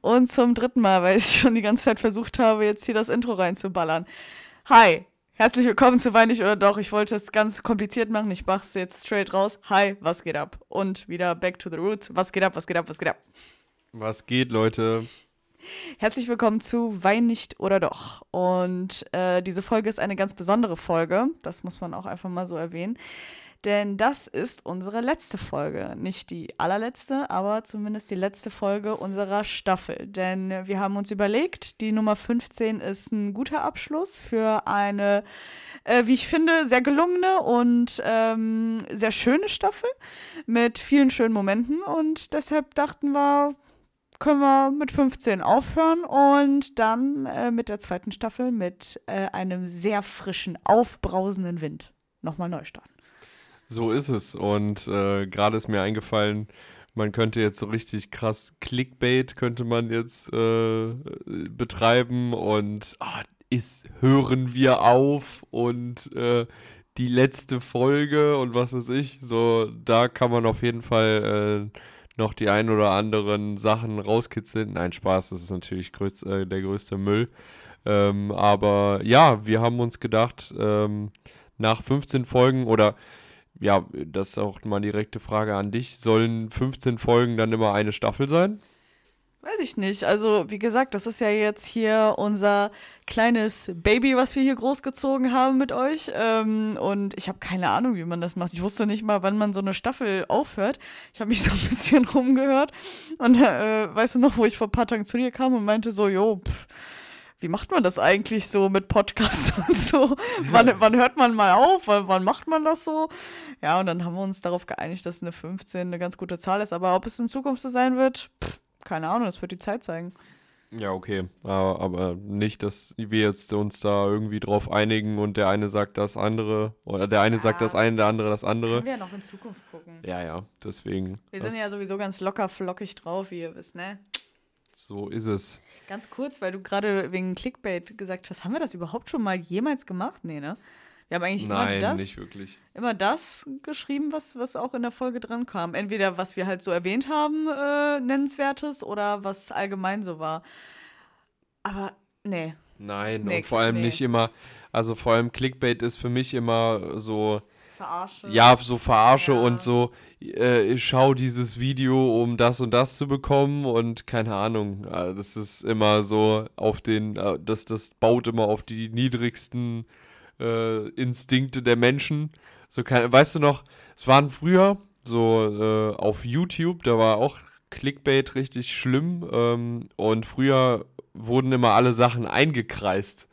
Und zum dritten Mal, weil ich schon die ganze Zeit versucht habe, jetzt hier das Intro reinzuballern. Hi, herzlich willkommen zu Weinig oder Doch. Ich wollte es ganz kompliziert machen. Ich mach's jetzt straight raus. Hi, was geht ab? Und wieder back to the roots. Was geht ab, was geht ab, was geht ab? Was geht, Leute? Herzlich willkommen zu Wein nicht oder doch. Und äh, diese Folge ist eine ganz besondere Folge. Das muss man auch einfach mal so erwähnen. Denn das ist unsere letzte Folge. Nicht die allerletzte, aber zumindest die letzte Folge unserer Staffel. Denn wir haben uns überlegt, die Nummer 15 ist ein guter Abschluss für eine, äh, wie ich finde, sehr gelungene und ähm, sehr schöne Staffel mit vielen schönen Momenten. Und deshalb dachten wir, können wir mit 15 aufhören und dann äh, mit der zweiten Staffel mit äh, einem sehr frischen, aufbrausenden Wind nochmal neu starten. So ist es. Und äh, gerade ist mir eingefallen, man könnte jetzt so richtig krass Clickbait könnte man jetzt äh, betreiben und oh, ist hören wir auf und äh, die letzte Folge und was weiß ich. So, da kann man auf jeden Fall äh, noch die ein oder anderen Sachen rauskitzeln. Nein, Spaß, das ist natürlich größt, äh, der größte Müll. Ähm, aber ja, wir haben uns gedacht, ähm, nach 15 Folgen oder ja, das ist auch mal direkte Frage an dich. Sollen 15 Folgen dann immer eine Staffel sein? Weiß ich nicht. Also, wie gesagt, das ist ja jetzt hier unser kleines Baby, was wir hier großgezogen haben mit euch. Ähm, und ich habe keine Ahnung, wie man das macht. Ich wusste nicht mal, wann man so eine Staffel aufhört. Ich habe mich so ein bisschen rumgehört. Und äh, weißt du noch, wo ich vor ein paar Tagen zu dir kam und meinte so, jo, pff, wie macht man das eigentlich so mit Podcasts und so? wann, wann hört man mal auf? Wann, macht man das so? Ja, und dann haben wir uns darauf geeinigt, dass eine 15 eine ganz gute Zahl ist. Aber ob es in Zukunft so sein wird, pff, keine Ahnung, das wird die Zeit zeigen. Ja, okay. Aber, aber nicht, dass wir jetzt uns da irgendwie drauf einigen und der eine sagt das andere oder der eine ja, sagt das eine, der andere das andere. Können wir ja noch in Zukunft gucken. Ja, ja, deswegen. Wir sind ja sowieso ganz locker flockig drauf, wie ihr wisst, ne? So ist es. Ganz kurz, weil du gerade wegen Clickbait gesagt hast, haben wir das überhaupt schon mal jemals gemacht? Nee, ne? Wir haben eigentlich Nein, immer das, immer das geschrieben, was, was auch in der Folge dran kam. Entweder was wir halt so erwähnt haben, äh, nennenswertes, oder was allgemein so war. Aber nee. Nein, nee, und vor allem nee. nicht immer, also vor allem Clickbait ist für mich immer so. Verarsche. Ja, so Verarsche ja. und so, äh, schau dieses Video, um das und das zu bekommen und keine Ahnung. Das ist immer so auf den, äh, das, das baut immer auf die niedrigsten äh, Instinkte der Menschen. So kann, weißt du noch, es waren früher so äh, auf YouTube, da war auch Clickbait richtig schlimm ähm, und früher wurden immer alle Sachen eingekreist.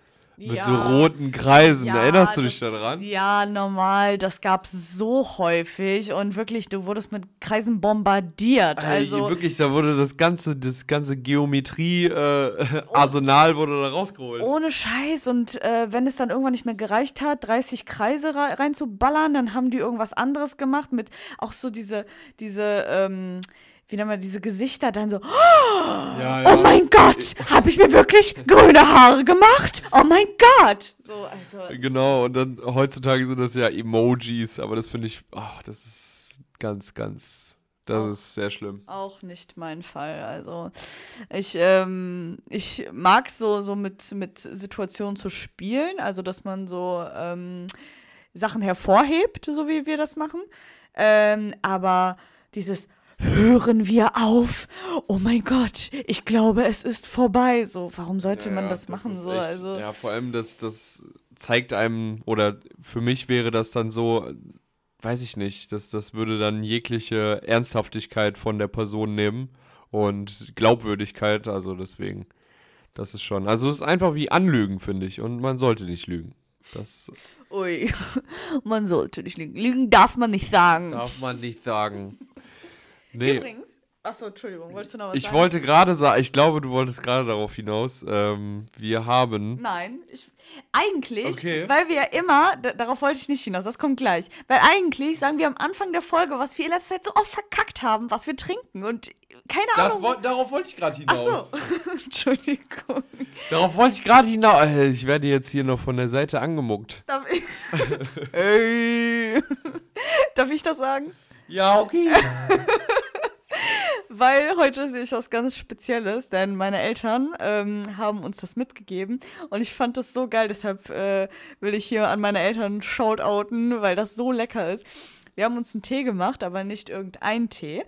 Mit ja. so roten Kreisen. Ja, Erinnerst du dich das, daran? Ja, normal. Das gab es so häufig. Und wirklich, du wurdest mit Kreisen bombardiert. Also, wirklich, da wurde das ganze, das ganze Geometrie-Arsenal äh, wurde da rausgeholt. Ohne Scheiß. Und äh, wenn es dann irgendwann nicht mehr gereicht hat, 30 Kreise reinzuballern, dann haben die irgendwas anderes gemacht mit auch so diese, diese, ähm, wie nennt man diese Gesichter dann so, oh, ja, ja. oh mein Gott, habe ich mir wirklich grüne Haare gemacht? Oh mein Gott. So, also. Genau, und dann heutzutage sind das ja Emojis, aber das finde ich, ach, das ist ganz, ganz, das auch, ist sehr schlimm. Auch nicht mein Fall. Also ich, ähm, ich mag so, so mit, mit Situationen zu spielen, also dass man so ähm, Sachen hervorhebt, so wie wir das machen. Ähm, aber dieses hören wir auf. Oh mein Gott, ich glaube, es ist vorbei. So, warum sollte ja, man das, das machen? So, echt, also. Ja, vor allem, das, das zeigt einem, oder für mich wäre das dann so, weiß ich nicht, das, das würde dann jegliche Ernsthaftigkeit von der Person nehmen und Glaubwürdigkeit, also deswegen, das ist schon, also es ist einfach wie Anlügen, finde ich, und man sollte nicht lügen. Das. Ui, man sollte nicht lügen. Lügen darf man nicht sagen. Darf man nicht sagen. Nee. Übrigens, achso, Entschuldigung, wolltest du noch was ich sagen? Ich wollte gerade sagen, ich glaube, du wolltest gerade darauf hinaus, ähm, wir haben. Nein, ich, eigentlich, okay. weil wir ja immer, darauf wollte ich nicht hinaus, das kommt gleich, weil eigentlich sagen wir am Anfang der Folge, was wir in letzter Zeit so oft verkackt haben, was wir trinken und keine das Ahnung. darauf wollte ich gerade hinaus. Achso, Entschuldigung. Darauf wollte ich gerade hinaus. Äh, ich werde jetzt hier noch von der Seite angemuckt. Darf ich? hey. Darf ich das sagen? Ja, okay. Weil heute sehe ich was ganz Spezielles, denn meine Eltern ähm, haben uns das mitgegeben und ich fand das so geil, deshalb äh, will ich hier an meine Eltern shoutouten, weil das so lecker ist. Wir haben uns einen Tee gemacht, aber nicht irgendein Tee.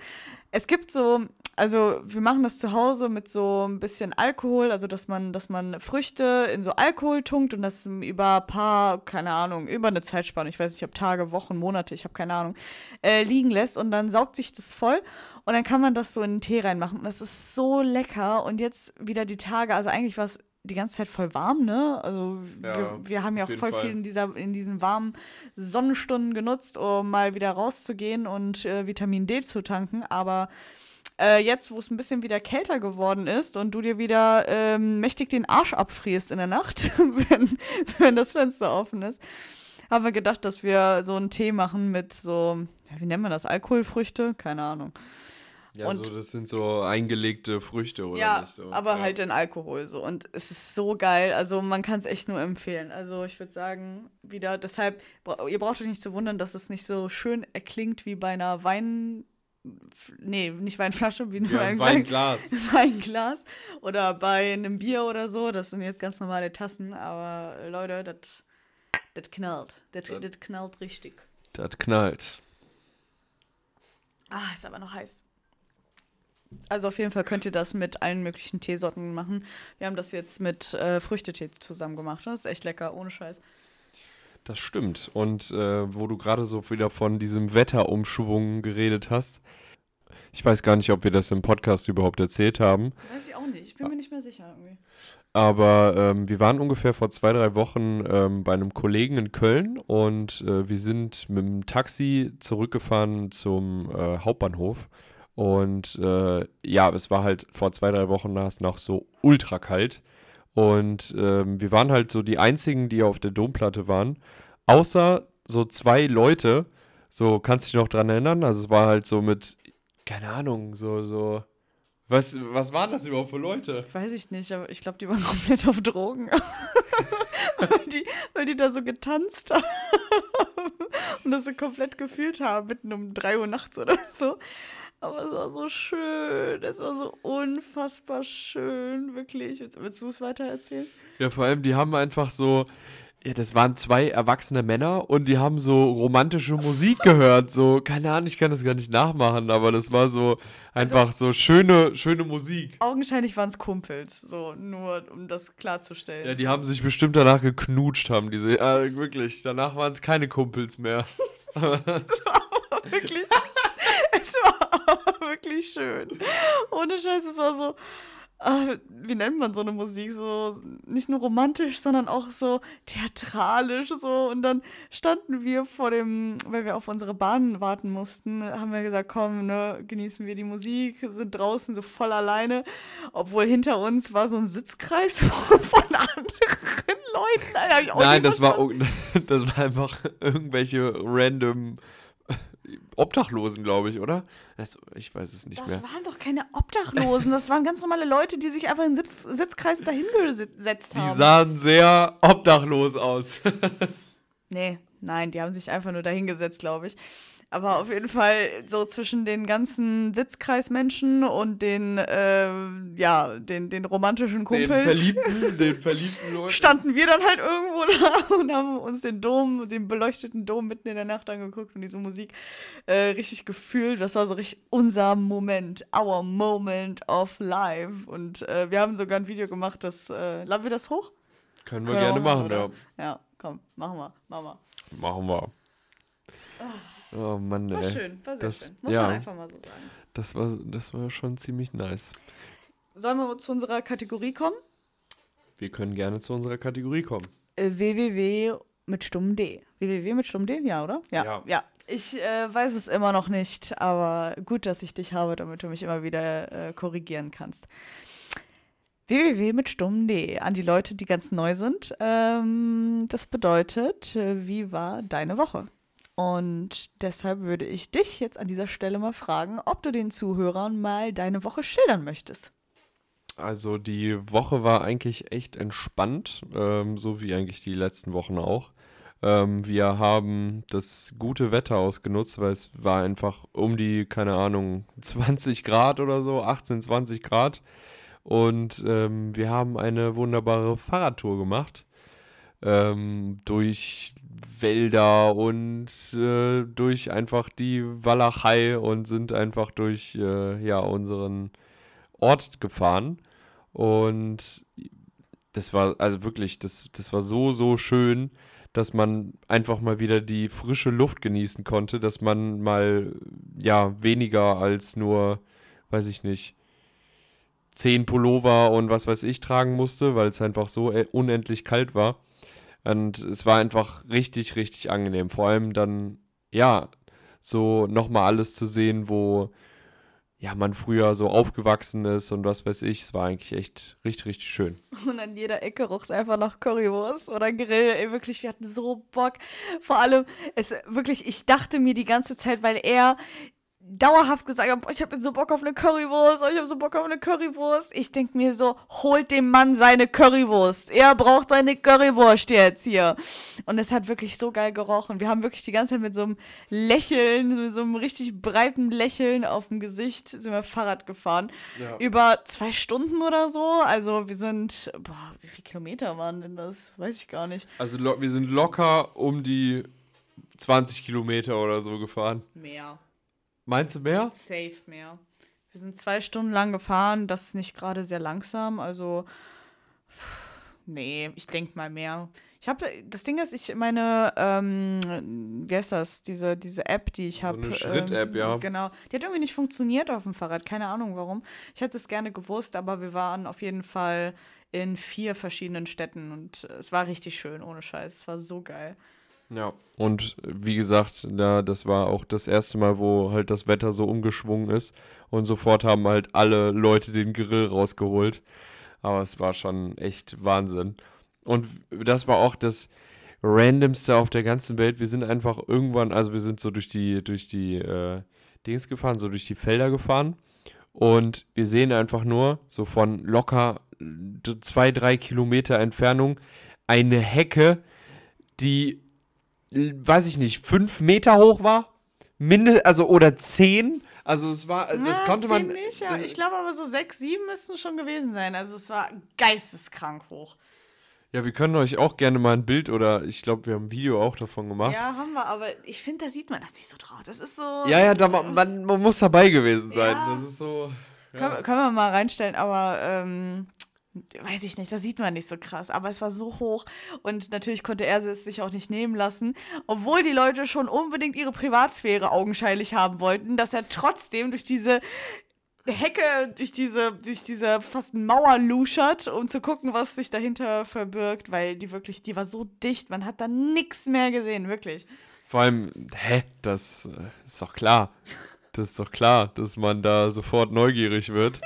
Es gibt so also wir machen das zu Hause mit so ein bisschen Alkohol, also dass man, dass man Früchte in so Alkohol tunkt und das über ein paar, keine Ahnung, über eine Zeitspanne, ich weiß nicht, ob Tage, Wochen, Monate, ich habe keine Ahnung, äh, liegen lässt und dann saugt sich das voll und dann kann man das so in den Tee reinmachen und das ist so lecker und jetzt wieder die Tage, also eigentlich war es die ganze Zeit voll warm, ne? Also ja, wir, wir, haben ja auch voll Fall. viel in, dieser, in diesen warmen Sonnenstunden genutzt, um mal wieder rauszugehen und äh, Vitamin D zu tanken, aber äh, jetzt, wo es ein bisschen wieder kälter geworden ist und du dir wieder ähm, mächtig den Arsch abfrierst in der Nacht, wenn, wenn das Fenster offen ist, haben wir gedacht, dass wir so einen Tee machen mit so, wie nennt man das, Alkoholfrüchte? Keine Ahnung. Ja, und, so, das sind so eingelegte Früchte, oder ja, nicht so? aber ja. halt in Alkohol so. Und es ist so geil. Also man kann es echt nur empfehlen. Also ich würde sagen, wieder, deshalb, ihr braucht euch nicht zu wundern, dass es nicht so schön erklingt wie bei einer Wein, nee, nicht Weinflasche, wie ja, ein Weinglas. Weinglas oder bei einem Bier oder so. Das sind jetzt ganz normale Tassen, aber Leute, das das knallt. Das knallt richtig. Das knallt. Ah, ist aber noch heiß. Also auf jeden Fall könnt ihr das mit allen möglichen Teesorten machen. Wir haben das jetzt mit äh, Früchtetee zusammen gemacht. Das ist echt lecker, ohne Scheiß. Das stimmt. Und äh, wo du gerade so wieder von diesem Wetterumschwung geredet hast, ich weiß gar nicht, ob wir das im Podcast überhaupt erzählt haben. Weiß ich auch nicht. Ich bin mir nicht mehr sicher irgendwie. Aber ähm, wir waren ungefähr vor zwei, drei Wochen ähm, bei einem Kollegen in Köln und äh, wir sind mit dem Taxi zurückgefahren zum äh, Hauptbahnhof. Und äh, ja, es war halt vor zwei, drei Wochen noch so ultra kalt. Und ähm, wir waren halt so die einzigen, die auf der Domplatte waren. Außer so zwei Leute. So, kannst du dich noch dran erinnern? Also es war halt so mit, keine Ahnung, so, so. Was, was waren das überhaupt für Leute? Weiß ich nicht, aber ich glaube, die waren komplett auf Drogen. weil, die, weil die da so getanzt haben und das so komplett gefühlt haben, mitten um 3 Uhr nachts oder so. Aber es war so schön. Es war so unfassbar schön, wirklich. Willst du es weiter erzählen? Ja, vor allem, die haben einfach so. Ja, das waren zwei erwachsene Männer und die haben so romantische Musik gehört. So, keine Ahnung, ich kann das gar nicht nachmachen, aber das war so einfach also, so schöne, schöne Musik. Augenscheinlich waren es Kumpels, so nur um das klarzustellen. Ja, die haben sich bestimmt danach geknutscht, haben diese. Ja, wirklich. Danach waren es keine Kumpels mehr. das war aber wirklich wirklich schön. Ohne Scheiß, es war so, äh, wie nennt man so eine Musik? So nicht nur romantisch, sondern auch so theatralisch so. Und dann standen wir vor dem, weil wir auf unsere Bahn warten mussten, haben wir gesagt, komm, ne, genießen wir die Musik, sind draußen so voll alleine. Obwohl hinter uns war so ein Sitzkreis von anderen Leuten. Nein, das war, das war einfach irgendwelche random Obdachlosen, glaube ich, oder? Das, ich weiß es nicht das mehr. Das waren doch keine Obdachlosen. Das waren ganz normale Leute, die sich einfach in Sitz Sitzkreis dahingesetzt haben. Die sahen sehr obdachlos aus. nee, nein, die haben sich einfach nur dahingesetzt, glaube ich. Aber auf jeden Fall so zwischen den ganzen Sitzkreismenschen und den, äh, ja, den, den romantischen Kumpels. Den verliebten, den verliebten Leuten. Standen wir dann halt irgendwo da und haben uns den Dom, den beleuchteten Dom mitten in der Nacht angeguckt und diese Musik äh, richtig gefühlt. Das war so richtig unser Moment, our moment of life. Und äh, wir haben sogar ein Video gemacht, das, äh, laden wir das hoch? Können wir Können gerne machen, machen ja. Ja, komm, machen wir, machen wir. Machen wir. Ah. Oh Mann, war ey. schön, war sehr das, schön. Muss ja, man einfach mal so sagen. Das war, das war schon ziemlich nice. Sollen wir zu unserer Kategorie kommen? Wir können gerne zu unserer Kategorie kommen. Äh, www mit stummem D. www mit stummem D, ja, oder? Ja. Ja. ja. Ich äh, weiß es immer noch nicht, aber gut, dass ich dich habe, damit du mich immer wieder äh, korrigieren kannst. www mit stummem D. An die Leute, die ganz neu sind. Ähm, das bedeutet, äh, wie war deine Woche? Und deshalb würde ich dich jetzt an dieser Stelle mal fragen, ob du den Zuhörern mal deine Woche schildern möchtest. Also die Woche war eigentlich echt entspannt, ähm, so wie eigentlich die letzten Wochen auch. Ähm, wir haben das gute Wetter ausgenutzt, weil es war einfach um die, keine Ahnung, 20 Grad oder so, 18, 20 Grad. Und ähm, wir haben eine wunderbare Fahrradtour gemacht. Ähm, durch Wälder und äh, durch einfach die Walachei und sind einfach durch äh, ja, unseren Ort gefahren. Und das war also wirklich, das, das war so, so schön, dass man einfach mal wieder die frische Luft genießen konnte, dass man mal ja weniger als nur, weiß ich nicht, zehn Pullover und was weiß ich tragen musste, weil es einfach so äh, unendlich kalt war. Und es war einfach richtig, richtig angenehm. Vor allem dann, ja, so nochmal alles zu sehen, wo ja, man früher so aufgewachsen ist und was weiß ich. Es war eigentlich echt richtig, richtig schön. Und an jeder Ecke roch es einfach nach Currywurst oder Grill. Ey, wirklich, wir hatten so Bock. Vor allem, es wirklich, ich dachte mir die ganze Zeit, weil er dauerhaft gesagt habe, ich habe so Bock auf eine Currywurst, oh, ich habe so Bock auf eine Currywurst. Ich denke mir so, holt dem Mann seine Currywurst. Er braucht seine Currywurst jetzt hier. Und es hat wirklich so geil gerochen. Wir haben wirklich die ganze Zeit mit so einem Lächeln, mit so einem richtig breiten Lächeln auf dem Gesicht sind wir Fahrrad gefahren. Ja. Über zwei Stunden oder so. Also wir sind, boah, wie viele Kilometer waren denn das? Weiß ich gar nicht. Also wir sind locker um die 20 Kilometer oder so gefahren. Mehr. Meinst du mehr? Safe mehr. Wir sind zwei Stunden lang gefahren, das ist nicht gerade sehr langsam, also nee, ich denke mal mehr. Ich habe, das Ding ist, ich meine, ähm, wie heißt das, diese, diese App, die ich habe. So eine Schritt-App, ähm, ja. Genau. Die hat irgendwie nicht funktioniert auf dem Fahrrad, keine Ahnung warum. Ich hätte es gerne gewusst, aber wir waren auf jeden Fall in vier verschiedenen Städten und es war richtig schön, ohne Scheiß. Es war so geil. Ja, und wie gesagt, da, das war auch das erste Mal, wo halt das Wetter so umgeschwungen ist. Und sofort haben halt alle Leute den Grill rausgeholt. Aber es war schon echt Wahnsinn. Und das war auch das Randomste auf der ganzen Welt. Wir sind einfach irgendwann, also wir sind so durch die, durch die äh, Dings gefahren, so durch die Felder gefahren. Und wir sehen einfach nur, so von locker zwei, drei Kilometer Entfernung, eine Hecke, die weiß ich nicht, fünf Meter hoch war. Mindest, also oder zehn. Also es war, das ja, konnte man. Nicht, ja. Ich glaube aber so sechs, sieben müssten schon gewesen sein. Also es war geisteskrank hoch. Ja, wir können euch auch gerne mal ein Bild oder ich glaube, wir haben ein Video auch davon gemacht. Ja, haben wir, aber ich finde, da sieht man das nicht so drauf. Das ist so. Ja, ja, da, man, man muss dabei gewesen sein. Ja. Das ist so. Ja. Können, können, wir mal reinstellen, aber ähm, weiß ich nicht, das sieht man nicht so krass, aber es war so hoch und natürlich konnte er es sich auch nicht nehmen lassen, obwohl die Leute schon unbedingt ihre Privatsphäre augenscheinlich haben wollten, dass er trotzdem durch diese Hecke, durch diese, durch diese fast Mauer luschert, um zu gucken, was sich dahinter verbirgt, weil die wirklich, die war so dicht, man hat da nichts mehr gesehen, wirklich. Vor allem, hä, das äh, ist doch klar. Das ist doch klar, dass man da sofort neugierig wird.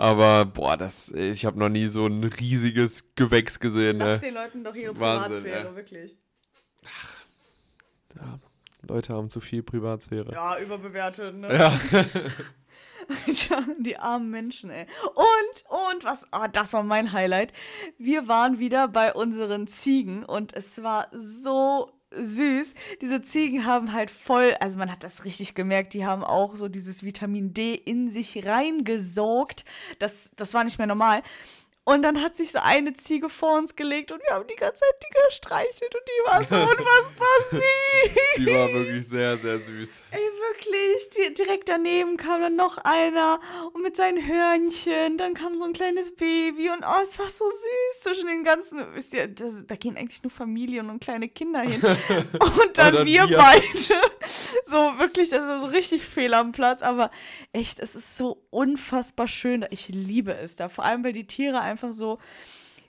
Aber boah, das, ich habe noch nie so ein riesiges Gewächs gesehen. Lass ne? den Leuten doch ihre Wahnsinn, Privatsphäre, ja. wirklich. Ach, ja, Leute haben zu viel Privatsphäre. Ja, überbewertet, ne? Ja. die armen Menschen, ey. Und, und, was, oh, das war mein Highlight. Wir waren wieder bei unseren Ziegen und es war so süß. Diese Ziegen haben halt voll, also man hat das richtig gemerkt, die haben auch so dieses Vitamin D in sich reingesaugt. Das, das war nicht mehr normal. Und dann hat sich so eine Ziege vor uns gelegt und wir haben die ganze Zeit die gestreichelt und die war so unfassbar süß. Die war wirklich sehr, sehr süß. Ey, wirklich. Direkt daneben kam dann noch einer und mit seinen Hörnchen. Dann kam so ein kleines Baby und oh, es war so süß zwischen den ganzen. Wisst ihr, das, da gehen eigentlich nur Familien und kleine Kinder hin. Und dann, dann wir, wir beide. So wirklich, das ist so richtig fehl am Platz. Aber echt, es ist so unfassbar schön. Ich liebe es da. Vor allem, weil die Tiere einfach so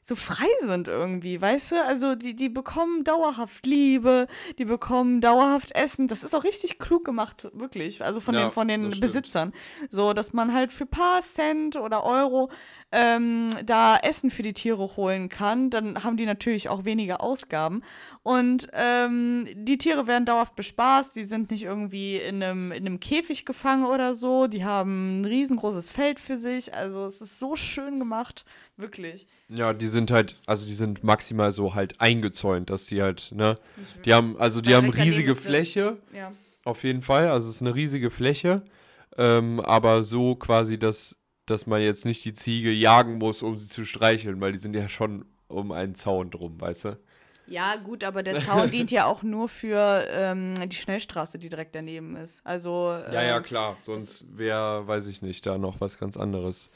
so frei sind irgendwie, weißt du? Also die, die bekommen dauerhaft Liebe, die bekommen dauerhaft Essen. Das ist auch richtig klug gemacht, wirklich. Also von ja, den, von den Besitzern. So, dass man halt für paar Cent oder Euro ähm, da Essen für die Tiere holen kann, dann haben die natürlich auch weniger Ausgaben. Und ähm, die Tiere werden dauerhaft bespaßt, die sind nicht irgendwie in einem, in einem Käfig gefangen oder so, die haben ein riesengroßes Feld für sich. Also es ist so schön gemacht, wirklich. Ja, die sind halt, also die sind maximal so halt eingezäunt, dass sie halt, ne, die haben, also die haben riesige Fläche, ja. auf jeden Fall, also es ist eine riesige Fläche, ähm, aber so quasi, dass, dass man jetzt nicht die Ziege jagen muss, um sie zu streicheln, weil die sind ja schon um einen Zaun drum, weißt du? Ja, gut, aber der Zaun dient ja auch nur für ähm, die Schnellstraße, die direkt daneben ist. Also. Ähm, ja, ja, ähm, klar. Sonst wäre, weiß ich nicht, da noch was ganz anderes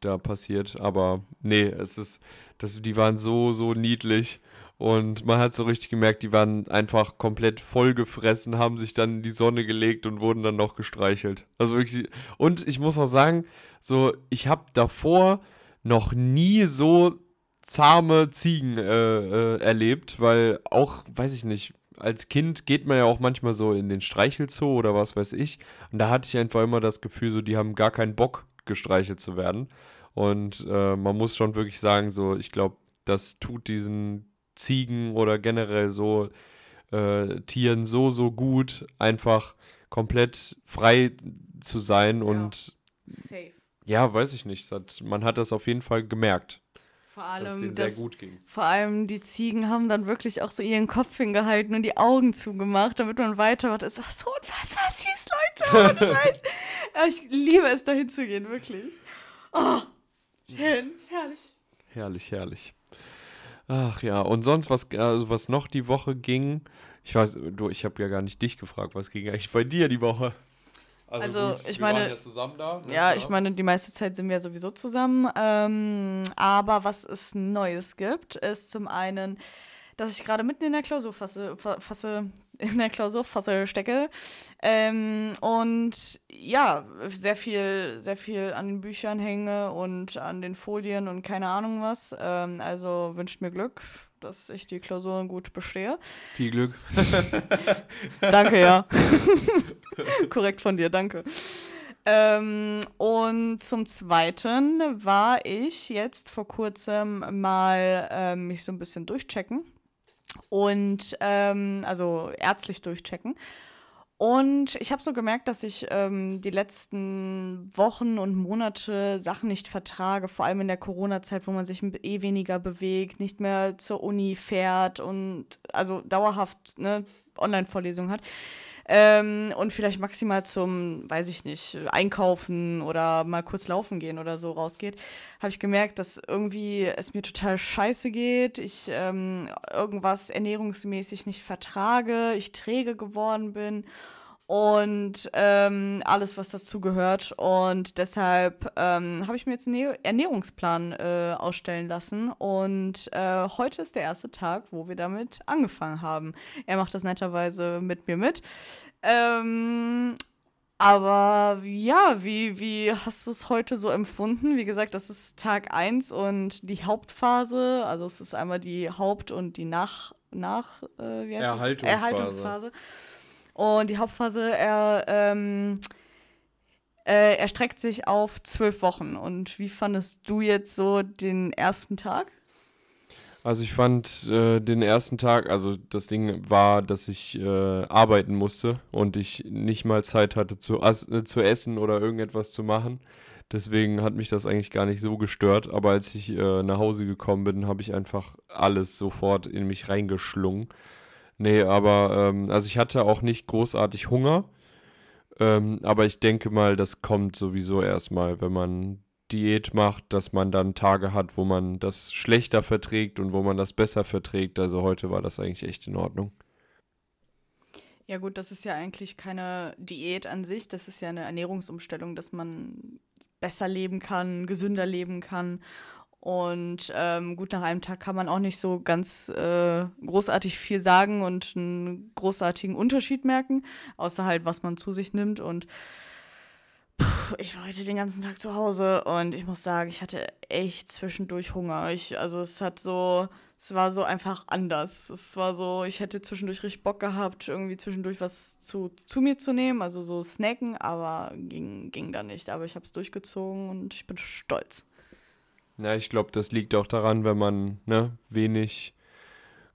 da passiert. Aber nee, es ist, das, die waren so, so niedlich. Und man hat so richtig gemerkt, die waren einfach komplett vollgefressen, haben sich dann in die Sonne gelegt und wurden dann noch gestreichelt. Also wirklich. Und ich muss auch sagen, so, ich habe davor noch nie so zahme Ziegen äh, äh, erlebt, weil auch, weiß ich nicht, als Kind geht man ja auch manchmal so in den Streichelzoo oder was weiß ich. Und da hatte ich einfach immer das Gefühl, so, die haben gar keinen Bock, gestreichelt zu werden. Und äh, man muss schon wirklich sagen, so, ich glaube, das tut diesen Ziegen oder generell so äh, Tieren so, so gut, einfach komplett frei zu sein ja. und Safe. ja, weiß ich nicht. Hat, man hat das auf jeden Fall gemerkt. Vor allem, dass denen sehr das, gut ging. Vor allem die Ziegen haben dann wirklich auch so ihren Kopf hingehalten und die Augen zugemacht, damit man weitermacht. Es war so unfassbar süß, Leute. Ich, ich liebe es, dahin zu gehen, wirklich. Oh, schön, herrlich. Herrlich, herrlich. Ach ja, und sonst, was, also was noch die Woche ging, ich weiß, du, ich habe ja gar nicht dich gefragt, was ging eigentlich bei dir die Woche? Also, also gut, ich meine, ja, zusammen da, ne? ja, ich meine, die meiste Zeit sind wir sowieso zusammen. Ähm, aber was es Neues gibt, ist zum einen, dass ich gerade mitten in der Klausur fasse, fasse in der Klausurfasse stecke. Ähm, und ja, sehr viel, sehr viel an den Büchern hänge und an den Folien und keine Ahnung was. Ähm, also wünscht mir Glück, dass ich die Klausuren gut bestehe. Viel Glück. danke, ja. Korrekt von dir, danke. Ähm, und zum Zweiten war ich jetzt vor kurzem mal äh, mich so ein bisschen durchchecken und ähm, also ärztlich durchchecken. Und ich habe so gemerkt, dass ich ähm, die letzten Wochen und Monate Sachen nicht vertrage, vor allem in der Corona-Zeit, wo man sich eh weniger bewegt, nicht mehr zur Uni fährt und also dauerhaft ne, Online-Vorlesungen hat ähm, und vielleicht maximal zum, weiß ich nicht, einkaufen oder mal kurz laufen gehen oder so rausgeht, habe ich gemerkt, dass irgendwie es mir total scheiße geht, ich ähm, irgendwas ernährungsmäßig nicht vertrage, ich träge geworden bin und ähm, alles, was dazu gehört. Und deshalb ähm, habe ich mir jetzt einen Ernährungsplan äh, ausstellen lassen. Und äh, heute ist der erste Tag, wo wir damit angefangen haben. Er macht das netterweise mit mir mit. Ähm, aber ja, wie, wie hast du es heute so empfunden? Wie gesagt, das ist Tag 1 und die Hauptphase. Also es ist einmal die Haupt- und die Nach-, nach, äh, wie heißt Erhaltungsphase. Erhaltungsphase. Und die Hauptphase er, ähm, äh, erstreckt sich auf zwölf Wochen. Und wie fandest du jetzt so den ersten Tag? Also ich fand äh, den ersten Tag, also das Ding war, dass ich äh, arbeiten musste und ich nicht mal Zeit hatte zu, äh, zu essen oder irgendetwas zu machen. Deswegen hat mich das eigentlich gar nicht so gestört. Aber als ich äh, nach Hause gekommen bin, habe ich einfach alles sofort in mich reingeschlungen. Nee, aber ähm, also ich hatte auch nicht großartig Hunger. Ähm, aber ich denke mal, das kommt sowieso erstmal, wenn man Diät macht, dass man dann Tage hat, wo man das schlechter verträgt und wo man das besser verträgt. Also heute war das eigentlich echt in Ordnung. Ja gut, das ist ja eigentlich keine Diät an sich, das ist ja eine Ernährungsumstellung, dass man besser leben kann, gesünder leben kann und ähm, gut, nach einem Tag kann man auch nicht so ganz äh, großartig viel sagen und einen großartigen Unterschied merken, außer halt, was man zu sich nimmt. Und pff, ich war heute den ganzen Tag zu Hause und ich muss sagen, ich hatte echt zwischendurch Hunger. Ich, also es hat so, es war so einfach anders. Es war so, ich hätte zwischendurch richtig Bock gehabt, irgendwie zwischendurch was zu, zu mir zu nehmen, also so snacken, aber ging, ging da nicht. Aber ich habe es durchgezogen und ich bin stolz. Ja, ich glaube, das liegt auch daran, wenn man ne, wenig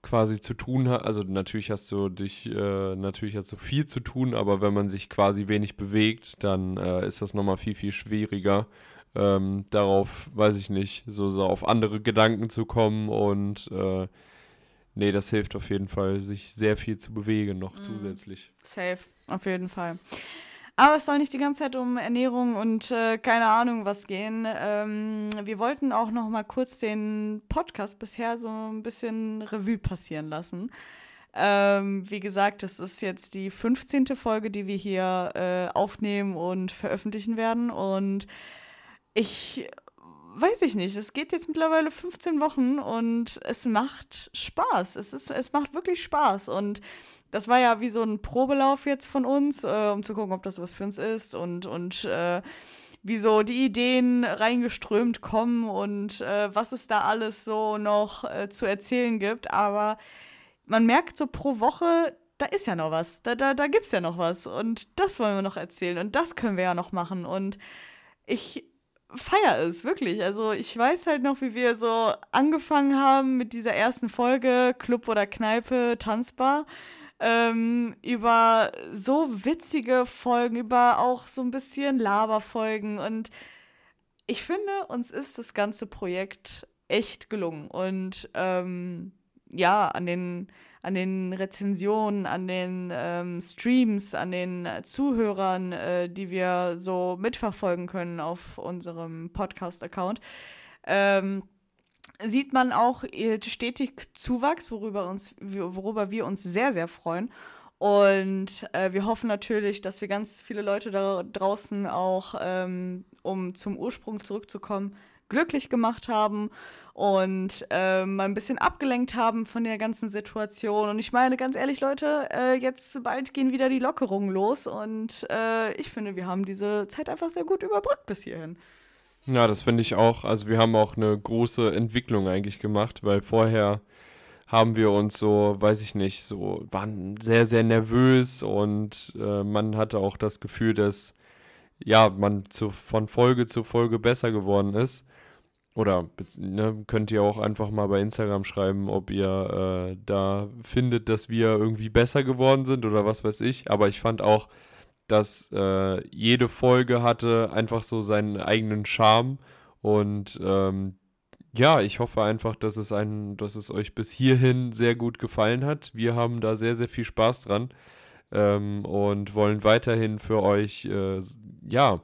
quasi zu tun hat. Also natürlich hast du dich, äh, natürlich hast du viel zu tun, aber wenn man sich quasi wenig bewegt, dann äh, ist das nochmal viel, viel schwieriger, ähm, darauf, weiß ich nicht, so, so auf andere Gedanken zu kommen und äh, nee, das hilft auf jeden Fall, sich sehr viel zu bewegen noch mhm. zusätzlich. Safe, auf jeden Fall. Aber es soll nicht die ganze Zeit um Ernährung und äh, keine Ahnung was gehen. Ähm, wir wollten auch noch mal kurz den Podcast bisher so ein bisschen Revue passieren lassen. Ähm, wie gesagt, es ist jetzt die 15. Folge, die wir hier äh, aufnehmen und veröffentlichen werden. Und ich weiß ich nicht, es geht jetzt mittlerweile 15 Wochen und es macht Spaß. Es, ist, es macht wirklich Spaß. Und das war ja wie so ein Probelauf jetzt von uns, äh, um zu gucken, ob das was für uns ist und, und äh, wie so die Ideen reingeströmt kommen und äh, was es da alles so noch äh, zu erzählen gibt. Aber man merkt so pro Woche, da ist ja noch was. Da, da, da gibt es ja noch was. Und das wollen wir noch erzählen. Und das können wir ja noch machen. Und ich feier es, wirklich. Also ich weiß halt noch, wie wir so angefangen haben mit dieser ersten Folge Club oder Kneipe tanzbar. Ähm, über so witzige Folgen, über auch so ein bisschen Laberfolgen. Und ich finde, uns ist das ganze Projekt echt gelungen. Und ähm, ja, an den an den Rezensionen, an den ähm, Streams, an den Zuhörern, äh, die wir so mitverfolgen können auf unserem Podcast-Account, ähm, sieht man auch äh, stetig Zuwachs, worüber, uns, worüber wir uns sehr, sehr freuen. Und äh, wir hoffen natürlich, dass wir ganz viele Leute da draußen auch, ähm, um zum Ursprung zurückzukommen, glücklich gemacht haben und äh, mal ein bisschen abgelenkt haben von der ganzen Situation. Und ich meine, ganz ehrlich, Leute, äh, jetzt bald gehen wieder die Lockerungen los und äh, ich finde, wir haben diese Zeit einfach sehr gut überbrückt bis hierhin. Ja, das finde ich auch. Also wir haben auch eine große Entwicklung eigentlich gemacht, weil vorher haben wir uns so, weiß ich nicht, so waren sehr, sehr nervös und äh, man hatte auch das Gefühl, dass ja, man zu, von Folge zu Folge besser geworden ist. Oder ne, könnt ihr auch einfach mal bei Instagram schreiben, ob ihr äh, da findet, dass wir irgendwie besser geworden sind oder was weiß ich. Aber ich fand auch, dass äh, jede Folge hatte einfach so seinen eigenen Charme. Und ähm, ja, ich hoffe einfach, dass es, einen, dass es euch bis hierhin sehr gut gefallen hat. Wir haben da sehr, sehr viel Spaß dran ähm, und wollen weiterhin für euch, äh, ja,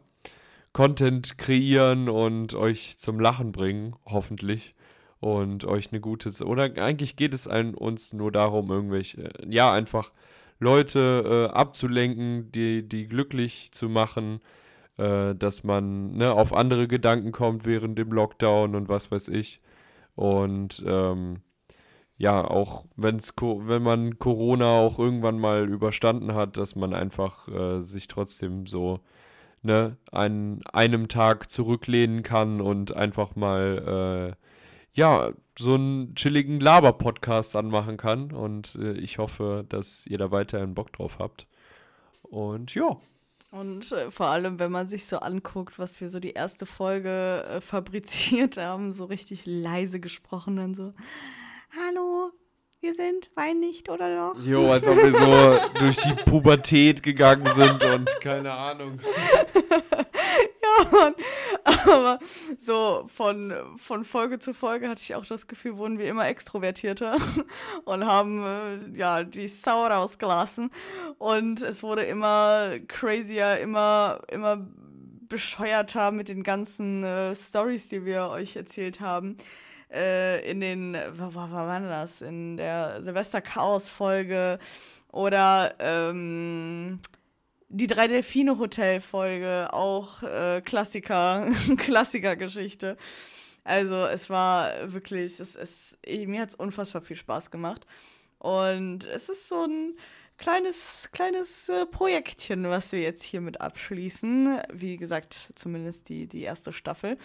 Content kreieren und euch zum Lachen bringen, hoffentlich. Und euch eine gute. Oder eigentlich geht es ein, uns nur darum, irgendwelche, ja, einfach Leute äh, abzulenken, die, die glücklich zu machen, äh, dass man ne, auf andere Gedanken kommt während dem Lockdown und was weiß ich. Und ähm, ja, auch wenn's, wenn man Corona auch irgendwann mal überstanden hat, dass man einfach äh, sich trotzdem so ne, an einem Tag zurücklehnen kann und einfach mal, äh, ja, so einen chilligen Laber-Podcast anmachen kann. Und äh, ich hoffe, dass ihr da weiterhin Bock drauf habt. Und ja. Und äh, vor allem, wenn man sich so anguckt, was wir so die erste Folge äh, fabriziert haben, so richtig leise gesprochen, dann so, hallo, wir sind Wein nicht, oder doch? Jo, als ob wir so durch die Pubertät gegangen sind und keine Ahnung. ja, Mann. Aber so von, von Folge zu Folge hatte ich auch das Gefühl, wurden wir immer extrovertierter und haben äh, ja die Sau rausgelassen. Und es wurde immer crazier, immer, immer bescheuerter mit den ganzen äh, Stories, die wir euch erzählt haben äh, in den, was war das, in der Silvester-Chaos-Folge oder ähm, die drei Delfine-Hotel-Folge, auch äh, Klassiker, Klassiker-Geschichte. Also es war wirklich, es, es, mir hat es unfassbar viel Spaß gemacht. Und es ist so ein kleines, kleines äh, Projektchen, was wir jetzt hiermit abschließen. Wie gesagt, zumindest die, die erste Staffel.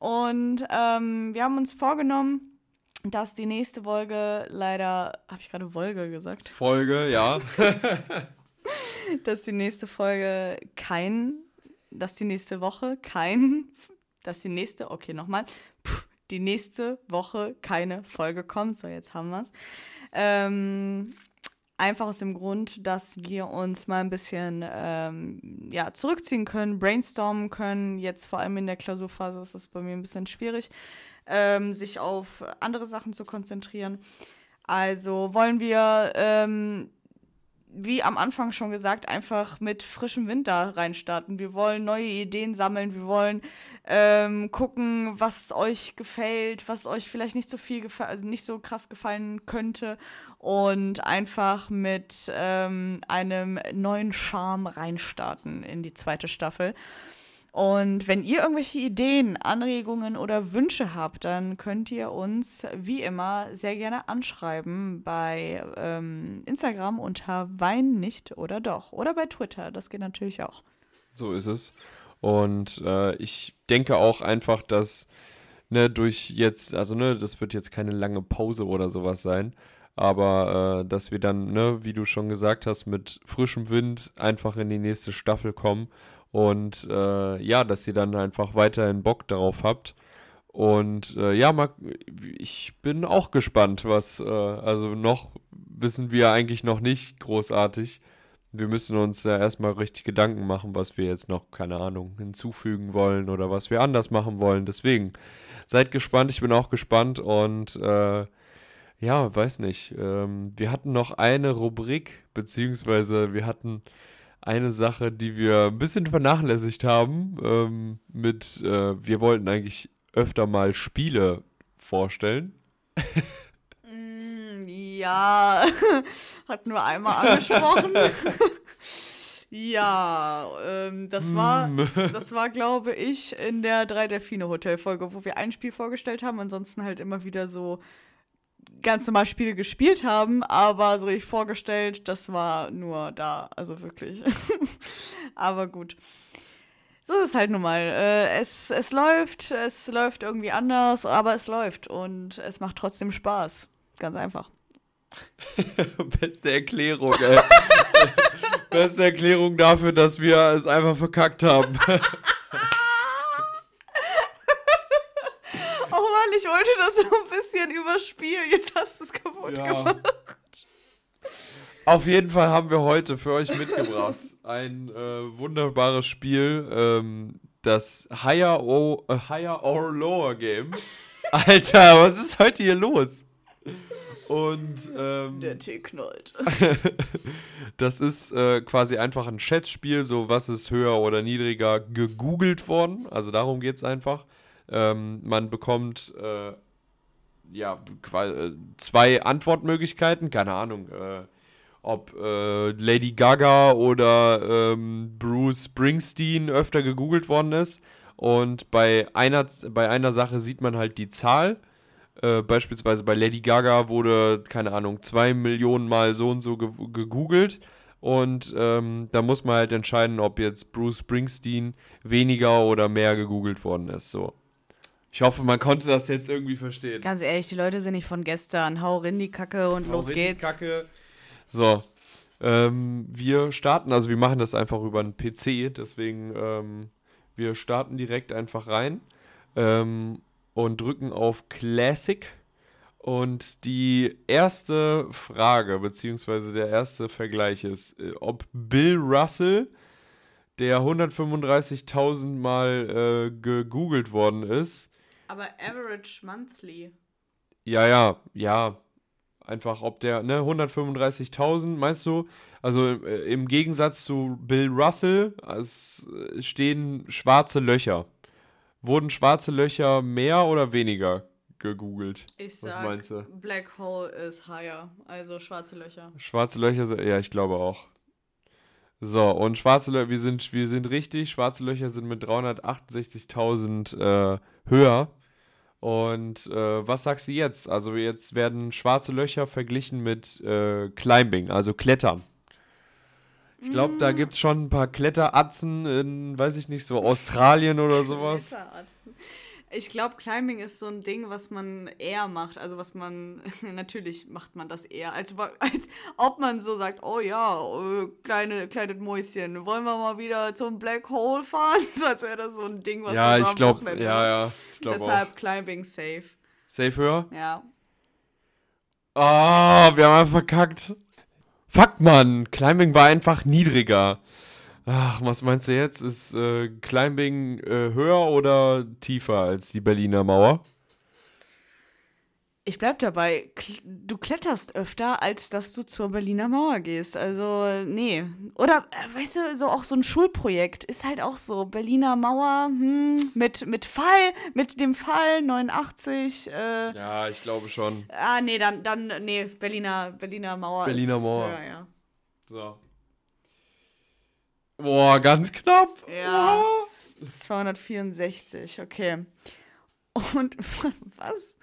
Und ähm, wir haben uns vorgenommen, dass die nächste Folge leider, habe ich gerade Folge gesagt? Folge, ja. dass die nächste Folge kein, dass die nächste Woche kein, dass die nächste, okay, nochmal, die nächste Woche keine Folge kommt. So, jetzt haben wir es. Ähm, Einfach aus dem Grund, dass wir uns mal ein bisschen ähm, ja, zurückziehen können, brainstormen können. Jetzt vor allem in der Klausurphase ist es bei mir ein bisschen schwierig, ähm, sich auf andere Sachen zu konzentrieren. Also wollen wir ähm, wie am Anfang schon gesagt, einfach mit frischem Wind da reinstarten. Wir wollen neue Ideen sammeln, wir wollen ähm, gucken, was euch gefällt, was euch vielleicht nicht so viel also nicht so krass gefallen könnte und einfach mit ähm, einem neuen Charme reinstarten in die zweite Staffel. Und wenn ihr irgendwelche Ideen, Anregungen oder Wünsche habt, dann könnt ihr uns wie immer sehr gerne anschreiben bei ähm, Instagram unter Wein nicht oder doch. Oder bei Twitter, das geht natürlich auch. So ist es. Und äh, ich denke auch einfach, dass ne, durch jetzt, also ne, das wird jetzt keine lange Pause oder sowas sein, aber äh, dass wir dann, ne, wie du schon gesagt hast, mit frischem Wind einfach in die nächste Staffel kommen und äh, ja, dass ihr dann einfach weiterhin Bock darauf habt. Und äh, ja, mal, ich bin auch gespannt, was, äh, also noch wissen wir eigentlich noch nicht großartig. Wir müssen uns ja erstmal richtig Gedanken machen, was wir jetzt noch, keine Ahnung, hinzufügen wollen oder was wir anders machen wollen. Deswegen seid gespannt, ich bin auch gespannt und äh, ja, weiß nicht. Ähm, wir hatten noch eine Rubrik, beziehungsweise wir hatten eine Sache, die wir ein bisschen vernachlässigt haben. Ähm, mit, äh, wir wollten eigentlich öfter mal Spiele vorstellen. Mm, ja, hatten wir einmal angesprochen. ja, ähm, das war, mm. das war, glaube ich, in der Drei Delfine Hotel Folge, wo wir ein Spiel vorgestellt haben, ansonsten halt immer wieder so ganz normal Spiele gespielt haben, aber so richtig vorgestellt, das war nur da, also wirklich. aber gut. So ist es halt nun mal. Äh, es, es läuft, es läuft irgendwie anders, aber es läuft und es macht trotzdem Spaß. Ganz einfach. Beste Erklärung, ey. Beste Erklärung dafür, dass wir es einfach verkackt haben. ich wollte das so ein bisschen überspielen. Jetzt hast du es kaputt ja. gemacht. Auf jeden Fall haben wir heute für euch mitgebracht ein äh, wunderbares Spiel, ähm, das Higher, o uh, Higher or Lower Game. Alter, was ist heute hier los? Und ähm, der Tee knallt. das ist äh, quasi einfach ein Schätzspiel, so was ist höher oder niedriger gegoogelt worden. Also darum geht es einfach. Ähm, man bekommt äh, ja äh, zwei Antwortmöglichkeiten, keine Ahnung, äh, ob äh, Lady Gaga oder ähm, Bruce Springsteen öfter gegoogelt worden ist. Und bei einer, bei einer Sache sieht man halt die Zahl. Äh, beispielsweise bei Lady Gaga wurde, keine Ahnung, zwei Millionen Mal so und so ge gegoogelt. Und ähm, da muss man halt entscheiden, ob jetzt Bruce Springsteen weniger oder mehr gegoogelt worden ist. So. Ich hoffe, man konnte das jetzt irgendwie verstehen. Ganz ehrlich, die Leute sind nicht von gestern. Hau in die Kacke und Hau los geht's. Die Kacke. So. Ähm, wir starten, also wir machen das einfach über einen PC, deswegen ähm, wir starten direkt einfach rein ähm, und drücken auf Classic. Und die erste Frage, beziehungsweise der erste Vergleich ist, äh, ob Bill Russell, der 135.000 Mal äh, gegoogelt worden ist, aber average monthly. Ja, ja, ja. Einfach, ob der, ne, 135.000, meinst du? Also äh, im Gegensatz zu Bill Russell es stehen schwarze Löcher. Wurden schwarze Löcher mehr oder weniger gegoogelt? Ich Was sag, meinst du? Black Hole ist higher, also schwarze Löcher. Schwarze Löcher, ja, ich glaube auch. So, und schwarze Löcher, wir sind, wir sind richtig, schwarze Löcher sind mit 368.000 äh, höher. Und äh, was sagst du jetzt? Also jetzt werden schwarze Löcher verglichen mit äh, Climbing, also Klettern. Ich glaube, da mm. gibt es schon ein paar Kletteratzen in, weiß ich nicht, so Australien oder sowas. Kletteratzen. Ich glaube, Climbing ist so ein Ding, was man eher macht. Also was man, natürlich macht man das eher, als, als ob man so sagt, oh ja, äh, kleine, kleine Mäuschen, wollen wir mal wieder zum Black Hole fahren? So als wäre das so ein Ding, was ja, ich glaube, ja, ja, ich glaube Deshalb auch. Climbing safe. Safe höher? Ja. Ah, oh, wir haben einfach verkackt. Fuck, Mann. Climbing war einfach niedriger. Ach, was meinst du jetzt? Ist äh, Climbing äh, höher oder tiefer als die Berliner Mauer? Ich bleib dabei. Du kletterst öfter, als dass du zur Berliner Mauer gehst. Also, nee. Oder, äh, weißt du, so auch so ein Schulprojekt ist halt auch so. Berliner Mauer, hm, mit, mit Fall, mit dem Fall 89. Äh, Ja, ich glaube schon. ah, nee, dann, dann, nee, Berliner, Berliner Mauer. Berliner ist, Mauer. Ja, ja. So. Boah, ganz knapp. Ja. 264, okay. Und was?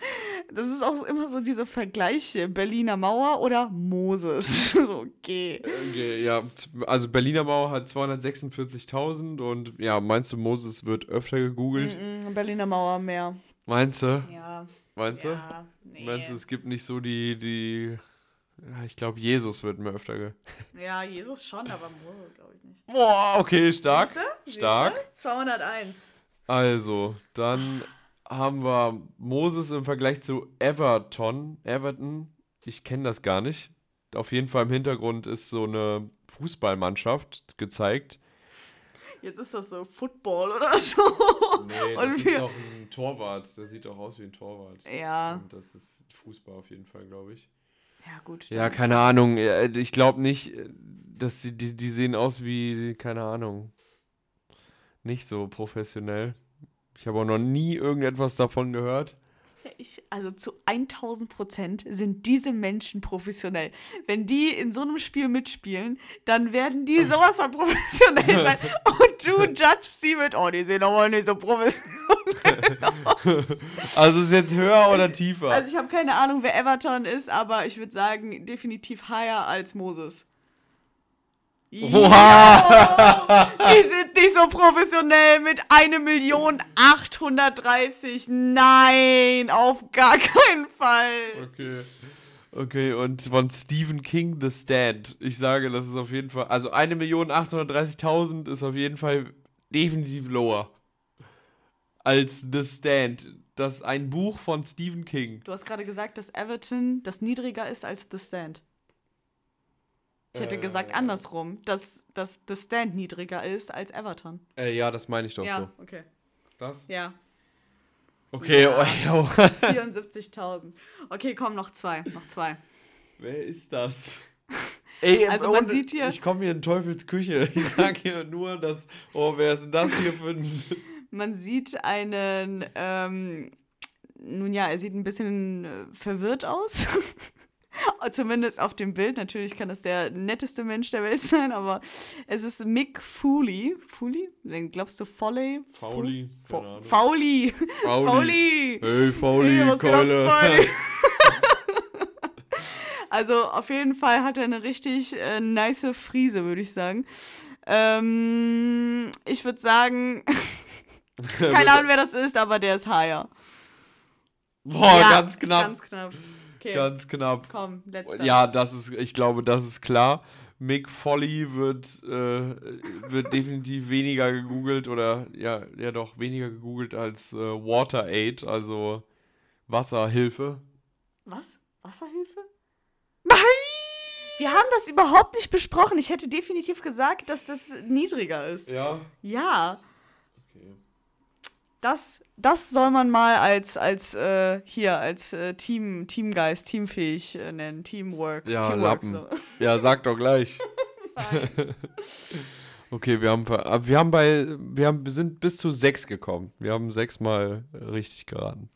Das ist auch immer so diese Vergleiche. Berliner Mauer oder Moses. so, okay. Okay, ja, z- also Berliner Mauer hat 246.000 und ja, meinst du, Moses wird öfter gegoogelt? Mm, Berliner Mauer mehr. Meinst du? Ja. Meinst du? Ja, nee. Meinst du, es gibt nicht so die, die, ja, ich glaube, Jesus wird mir öfter ge... Ja, Jesus schon, aber Moses glaube ich nicht. Boah, okay, stark. Siehste? Stark. Siehste? 201. Also, dann haben wir Moses im Vergleich zu Everton. Everton, ich kenne das gar nicht. Auf jeden Fall im Hintergrund ist so eine Fußballmannschaft gezeigt. Jetzt ist das so Football oder so. Nee, Und das ist wir- doch ein Torwart. Der sieht doch aus wie ein Torwart. Ja. Und das ist Fußball auf jeden Fall, glaube ich. Ja, gut. Ja, keine Ahnung. Ich glaube nicht, äh, dass sie, die, die sehen aus wie, keine Ahnung, nicht so professionell. Ich habe auch noch nie irgendetwas davon gehört. Ich, also zu 1000 Prozent sind diese Menschen professionell. Wenn die in so einem Spiel mitspielen, dann werden die sowas von professionell sein. Und du judgst sie mit, oh, die sehen aber nicht so professionell aus. Also ist jetzt höher oder tiefer? Also ich habe keine Ahnung, wer Everton ist, aber ich würde sagen, definitiv higher als Moses. Ja, die sind nicht so professionell mit 1.830. Nein, auf gar keinen Fall. okay. Okay, und von Stephen King The Stand. Ich sage, das ist auf jeden Fall. Also 1.830.000 ist auf jeden Fall definitiv lower. Als The Stand. Das ist ein Buch von Stephen King. Du hast gerade gesagt, dass Everton das niedriger ist als The Stand. Ich hätte gesagt Äh. andersrum, dass, dass The Stand niedriger ist als Everton. Äh, ja, das meine ich doch ja, okay. so. Das? Ja, Okay, Ja. oh, oh. 74.000. Okay, komm, noch zwei, noch zwei. Wer ist das? Ey, Also man sieht hier- Ich komme hier in Teufels Küche. Ich sage hier nur, dass. Oh, wer ist denn das hier für ein. Man sieht einen, ähm, nun ja, er sieht ein bisschen äh, verwirrt aus. Zumindest auf dem Bild. Natürlich kann das der netteste Mensch der Welt sein, aber es ist Mick Foley. Foley? Glaubst du Foley? Fauli, Fo- keine Ahnung. Fauli. Fauli. Hey, Fauli, Hey, Keule. Also auf jeden Fall hat er eine richtig äh, nice Friese, würde ich sagen. Ähm, ich würde sagen, keine Ahnung, wer das ist, aber der ist higher. Boah, Ja, ganz knapp. Ganz knapp. Okay, Ganz knapp. komm, letzter. Ja, das ist, ich glaube, das ist klar. Mick Folly wird, äh, wird definitiv weniger gegoogelt oder ja, ja doch, weniger gegoogelt als äh, Water Aid, also Wasserhilfe. Was? Wasserhilfe? Nein! Wir haben das überhaupt nicht besprochen. Ich hätte definitiv gesagt, dass das niedriger ist. Ja. Ja. Das, das soll man mal als, als äh, hier, als äh, Team, Teamgeist, teamfähig äh, nennen. Teamwork. Ja, Teamwork, Lappen. so. Ja, sag doch gleich. Okay, wir haben, ver- aber wir haben bei, wir haben, wir sind bis zu sechs gekommen. Wir haben sechsmal richtig geraten.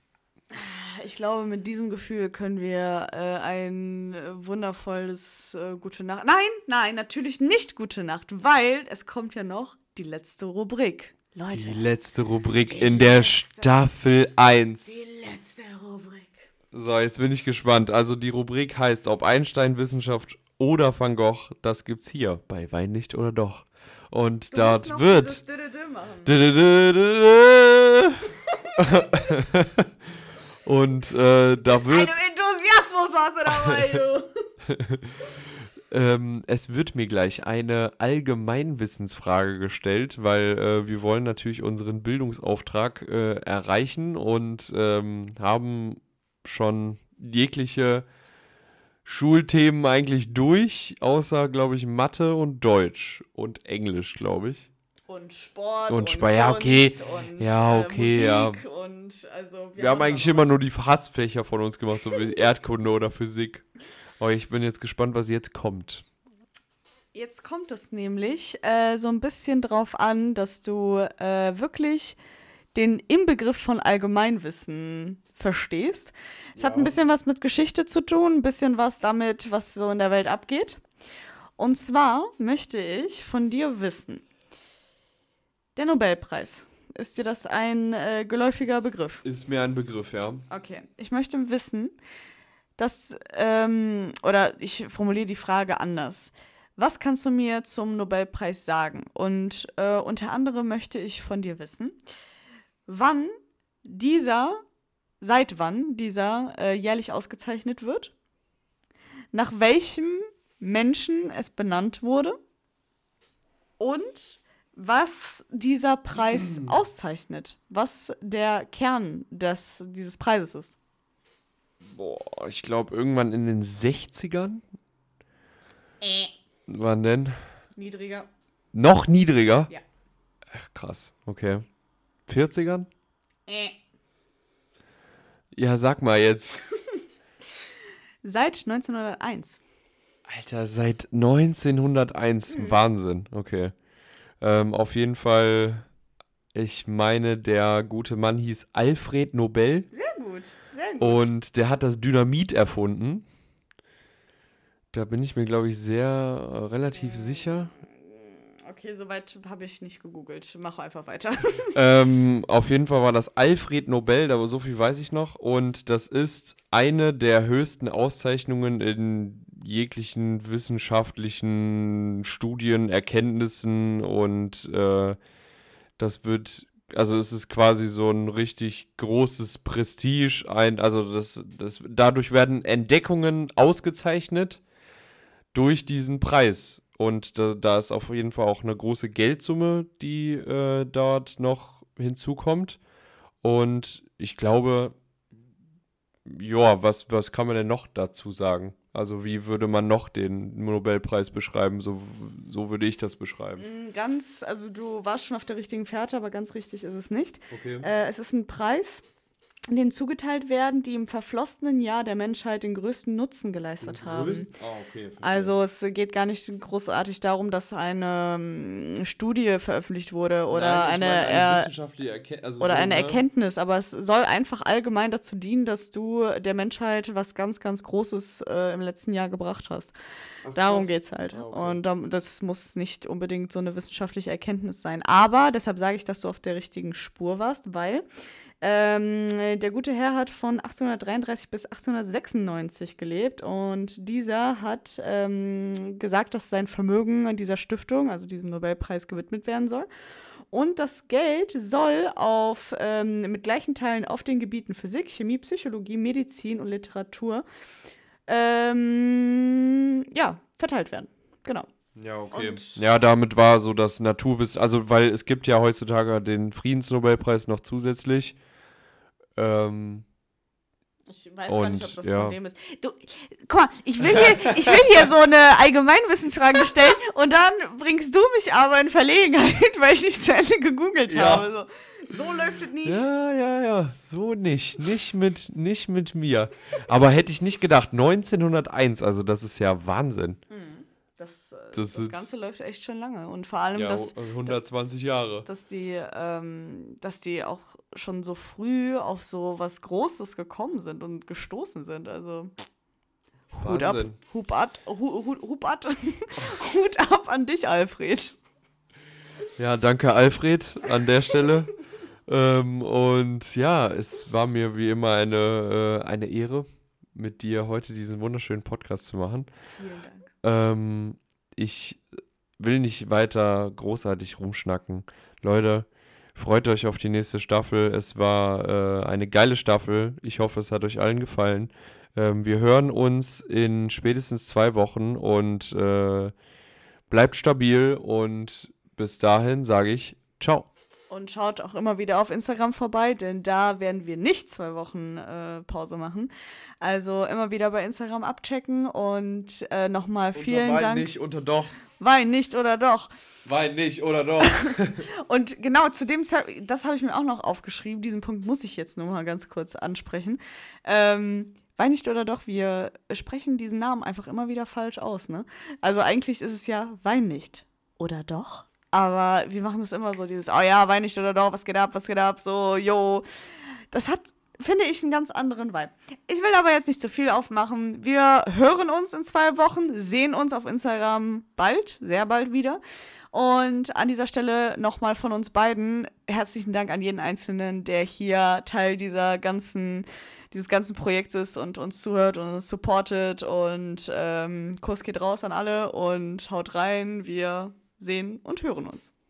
Ich glaube, mit diesem Gefühl können wir äh, ein äh, wundervolles äh, Gute Nacht. Nein, nein, natürlich nicht Gute Nacht, weil es kommt ja noch die letzte Rubrik. Leute, Die letzte Rubrik Die in der letzte. Staffel 1. die letzte Rubrik. So, jetzt bin ich gespannt. Also die Rubrik heißt, ob Einstein, Wissenschaft oder Van Gogh, das gibt's hier bei Wein nicht oder doch. Und Du dort wird... Und äh, da wird... Einem Enthusiasmus warst du dabei, du. Ähm, es wird mir gleich eine Allgemeinwissensfrage gestellt, weil äh, wir wollen natürlich unseren Bildungsauftrag äh, erreichen und ähm, haben schon jegliche Schulthemen eigentlich durch, außer, glaube ich, Mathe und Deutsch und Englisch, glaube ich. Und Sport Und und, ja, okay. Und Ja, äh, okay, ja. Musik und also Wir, haben da eigentlich immer nur die Hassfächer von uns gemacht, so wie Erdkunde oder Physik. Aber ich bin jetzt gespannt, was jetzt kommt. Jetzt kommt es nämlich äh, so ein bisschen drauf an, dass du äh, wirklich den Inbegriff von Allgemeinwissen verstehst. Es hat Ja. ein bisschen was mit Geschichte zu tun, ein bisschen was damit, was so in der Welt abgeht. Und zwar möchte ich von dir wissen, der Nobelpreis, ist dir das ein äh, geläufiger Begriff? Ist mir ein Begriff, ja. Okay, ich möchte wissen, dass, ähm, oder ich formuliere die Frage anders. Was kannst du mir zum Nobelpreis sagen? Und äh, unter anderem möchte ich von dir wissen, wann dieser, seit wann dieser äh, jährlich ausgezeichnet wird, nach welchem Menschen es benannt wurde und was dieser Preis auszeichnet, was der Kern des, dieses Preises ist. Boah, ich glaube irgendwann in den 60ern. Wann denn? Niedriger. Noch niedriger? Ja. Ach, krass, okay. 40ern? Äh. Ja, sag mal jetzt. Seit 1901. Alter, seit 1901. Mhm. Wahnsinn, okay. Ähm, auf jeden Fall, ich meine, der gute Mann hieß Alfred Nobel Sehr gut, sehr gut. und der hat das Dynamit erfunden. Da bin ich mir, glaube ich, sehr äh, relativ sicher. Okay, soweit habe ich nicht gegoogelt. Mach einfach weiter. ähm, auf jeden Fall war das Alfred Nobel, aber so viel weiß ich noch. Und das ist eine der höchsten Auszeichnungen in jeglichen wissenschaftlichen Studien, Erkenntnissen und äh, das wird, also es ist quasi so ein richtig großes Prestige, ein, also das, das, dadurch werden Entdeckungen ausgezeichnet durch diesen Preis. Und da, da ist auf jeden Fall auch eine große Geldsumme, die äh, dort noch hinzukommt. Und ich glaube, ja, was, was kann man denn noch dazu sagen? Also wie würde man noch den Nobelpreis beschreiben? So, so würde ich das beschreiben. Mm, Ganz, also du warst schon auf der richtigen Fährte, aber ganz richtig ist es nicht. Okay. Äh, es ist ein Preis, den zugeteilt werden, die im verflossenen Jahr der Menschheit den größten Nutzen geleistet haben. Ah, okay. Also es geht gar nicht großartig darum, dass eine ähm, Studie veröffentlicht wurde oder Nein, eine, meine er- wissenschaftliche Erken also oder so, eine ne? Erkenntnis, aber es soll einfach allgemein dazu dienen, dass du der Menschheit was ganz, ganz Großes äh, im letzten Jahr gebracht hast. Ach, Darum krass. geht's halt. Ah, okay. Und dam- das muss nicht unbedingt so eine wissenschaftliche Erkenntnis sein. Aber deshalb sage ich, dass du auf der richtigen Spur warst, weil ähm, der gute Herr hat von 1833 bis 1896 gelebt und dieser hat ähm, gesagt, dass sein Vermögen an dieser Stiftung, also diesem Nobelpreis, gewidmet werden soll. Und das Geld soll auf, ähm, mit gleichen Teilen auf den Gebieten Physik, Chemie, Psychologie, Medizin und Literatur ähm, ja, verteilt werden. Genau. Ja, okay. Und- ja, damit war so das Naturwissen, also weil es gibt ja heutzutage den Friedensnobelpreis noch zusätzlich. Ähm, Ich weiß gar nicht, Und, ob das ja. von dem ist. Du, guck mal, ich will, hier, ich will hier so eine Allgemeinwissensfrage stellen und dann bringst du mich aber in Verlegenheit, weil ich nicht zu Ende gegoogelt Ja. habe. So, so läuft es nicht. ja, ja, ja, so nicht, nicht mit, nicht mit mir. Aber hätte ich nicht gedacht, 1901, also das ist ja Wahnsinn. Das, äh, Das das, ist- Ganze läuft echt schon lange. Und vor allem, Ja, dass, 120 Jahre. dass, die, ähm, dass die auch schon so früh auf so was Großes gekommen sind und gestoßen sind. Also. Hut ab. Hut ab, Hu- Hut, Hut ab, Hut ab an dich, Alfred. Ja, danke Alfred an der Stelle. ähm, und ja, es war mir wie immer eine, äh, eine Ehre, mit dir heute diesen wunderschönen Podcast zu machen. Vielen Dank. Ähm, ich will nicht weiter großartig rumschnacken. Leute, freut euch auf die nächste Staffel. Es war äh, eine geile Staffel. Ich hoffe, es hat euch allen gefallen. Ähm, wir hören uns in spätestens zwei Wochen und äh, bleibt stabil und bis dahin sage ich ciao. Und schaut auch immer wieder auf Instagram vorbei, denn da werden wir nicht zwei Wochen äh, Pause machen. Also immer wieder bei Instagram abchecken und äh, nochmal vielen unter Wein Dank. nicht, unter doch. Wein nicht oder doch. Wein nicht oder doch. Und genau zu dem Zeitpunkt, das habe ich mir auch noch aufgeschrieben, diesen Punkt muss ich jetzt nur mal ganz kurz ansprechen. Ähm, Wein nicht oder doch, wir sprechen diesen Namen einfach immer wieder falsch aus, ne? Also eigentlich ist es ja Wein nicht oder doch. Aber wir machen das immer so, dieses, oh ja, Wein nicht oder doch, was geht ab, was geht ab, so, yo. Das hat, finde ich, einen ganz anderen Vibe. Ich will aber jetzt nicht zu viel aufmachen. Wir hören uns in zwei Wochen, sehen uns auf Instagram bald, sehr bald wieder. Und an dieser Stelle nochmal von uns beiden herzlichen Dank an jeden Einzelnen, der hier Teil dieser ganzen, dieses ganzen Projektes und uns zuhört und uns supportet. Und ähm, Kurs geht raus an alle und haut rein. Wir sehen und hören uns.